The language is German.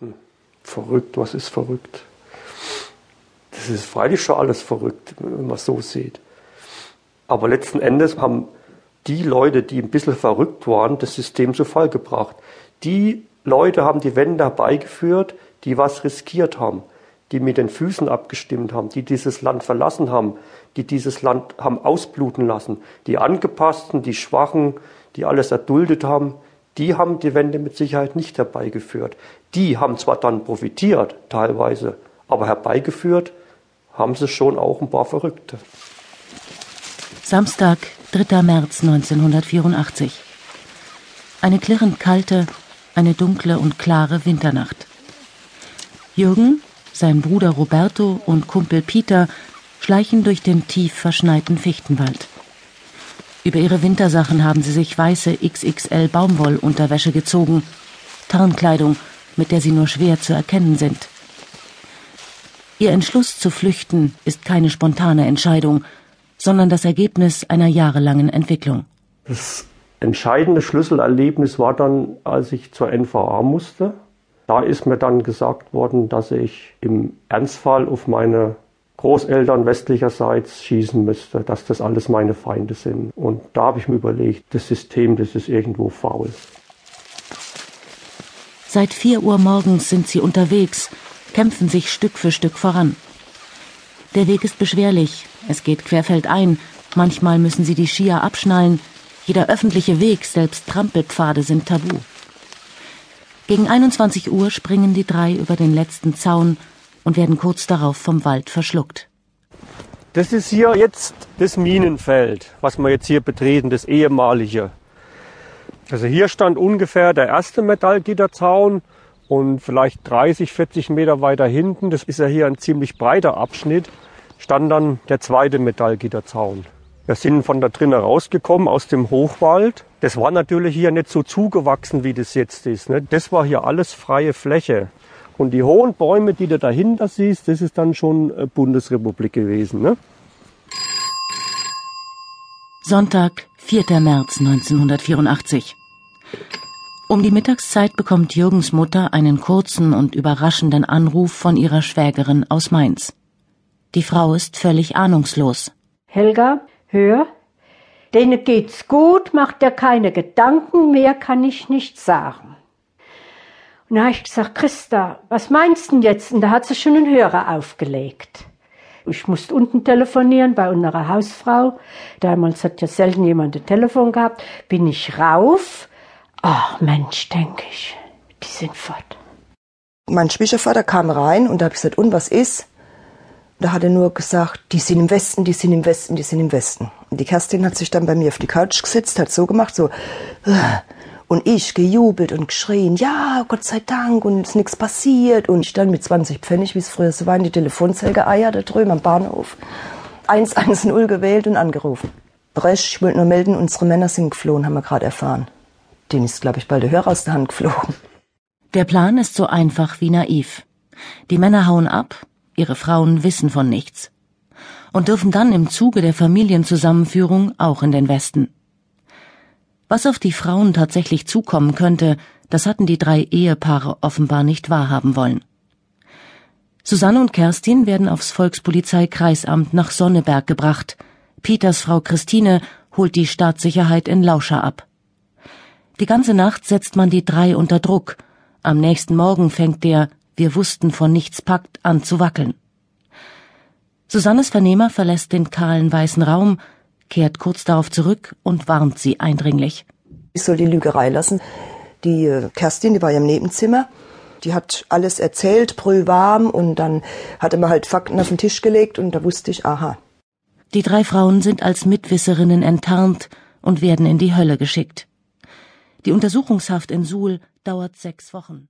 Hm. Verrückt, was ist verrückt? Das ist freilich schon alles verrückt, wenn man es so sieht. Aber letzten Endes haben die Leute, die ein bisschen verrückt waren, das System zu Fall gebracht. Die Leute haben die Wende herbeigeführt, die was riskiert haben, die mit den Füßen abgestimmt haben, die dieses Land verlassen haben, die dieses Land haben ausbluten lassen, die Angepassten, die Schwachen, die alles erduldet haben, die haben die Wende mit Sicherheit nicht herbeigeführt. Die haben zwar dann profitiert, teilweise, aber herbeigeführt haben sie schon auch ein paar Verrückte. Samstag, 3. März 1984. Eine klirrend kalte, eine dunkle und klare Winternacht. Jürgen, sein Bruder Roberto und Kumpel Peter schleichen durch den tief verschneiten Fichtenwald. Über ihre Wintersachen haben sie sich weiße XXL Baumwollunterwäsche gezogen, Tarnkleidung, mit der sie nur schwer zu erkennen sind. Ihr Entschluss zu flüchten ist keine spontane Entscheidung, sondern das Ergebnis einer jahrelangen Entwicklung. Das entscheidende Schlüsselerlebnis war dann, als ich zur NVA musste. Da ist mir dann gesagt worden, dass ich im Ernstfall auf meine Großeltern westlicherseits schießen müsste, dass das alles meine Feinde sind. Und da habe ich mir überlegt, das System, das ist irgendwo faul. Seit vier Uhr morgens sind sie unterwegs, kämpfen sich Stück für Stück voran. Der Weg ist beschwerlich, es geht querfeldein, manchmal müssen sie die Skier abschnallen, jeder öffentliche Weg, selbst Trampelpfade sind tabu. Gegen 21 Uhr springen die drei über den letzten Zaun und werden kurz darauf vom Wald verschluckt. Das ist hier jetzt das Minenfeld, was wir jetzt hier betreten, das ehemalige. Also hier stand ungefähr der erste Metallgitterzaun und vielleicht 30, 40 Meter weiter hinten, das ist ja hier ein ziemlich breiter Abschnitt, stand dann der zweite Metallgitterzaun. Wir sind von da drinnen rausgekommen aus dem Hochwald. Das war natürlich hier nicht so zugewachsen, wie das jetzt ist. Ne? Das war hier alles freie Fläche. Und die hohen Bäume, die du dahinter siehst, das ist dann schon äh, Bundesrepublik gewesen. Ne? Sonntag, 4. März 1984. Um die Mittagszeit bekommt Jürgens Mutter einen kurzen und überraschenden Anruf von ihrer Schwägerin aus Mainz. Die Frau ist völlig ahnungslos. Helga, hör, denen geht's gut, macht dir keine Gedanken, mehr kann ich nicht sagen. Und da habe ich gesagt, Christa, was meinst du denn jetzt? Und da hat sie schon einen Hörer aufgelegt. Ich musste unten telefonieren bei unserer Hausfrau. Damals hat ja selten jemand ein Telefon gehabt. Bin ich rauf. Ach Mensch, denke ich, die sind fort. Mein Schwiegervater kam rein und da habe ich gesagt, und was ist? Da hat er nur gesagt, die sind im Westen, die sind im Westen, die sind im Westen. Und die Kerstin hat sich dann bei mir auf die Couch gesetzt, hat so gemacht, so, äh. Und ich gejubelt und geschrien, ja, Gott sei Dank, und ist nichts passiert. Und ich dann mit 20 Pfennig, wie es früher so war, in die Telefonzelle geeiert, da drüben am Bahnhof. 110 gewählt und angerufen. Bresch, ich wollte nur melden, unsere Männer sind geflohen, haben wir gerade erfahren. Den ist, glaube ich, bald der Hörer aus der Hand geflogen. Der Plan ist so einfach wie naiv. Die Männer hauen ab, ihre Frauen wissen von nichts und dürfen dann im Zuge der Familienzusammenführung auch in den Westen. Was auf die Frauen tatsächlich zukommen könnte, das hatten die drei Ehepaare offenbar nicht wahrhaben wollen. Susanne und Kerstin werden aufs Volkspolizeikreisamt nach Sonneberg gebracht. Peters Frau Christine holt die Staatssicherheit in Lauscher ab. Die ganze Nacht setzt man die drei unter Druck. Am nächsten Morgen fängt der Wir wussten von nichts Pakt an zu wackeln. Susannes Vernehmer verlässt den kahlen weißen Raum, kehrt kurz darauf zurück und warnt sie eindringlich. Ich soll die Lügerei lassen. Die äh, Kerstin, die war ja im Nebenzimmer, die hat alles erzählt, brühwarm, und dann hat er mir halt Fakten auf den Tisch gelegt und da wusste ich, aha. Die drei Frauen sind als Mitwisserinnen enttarnt und werden in die Hölle geschickt. Die Untersuchungshaft in Suhl dauert sechs Wochen.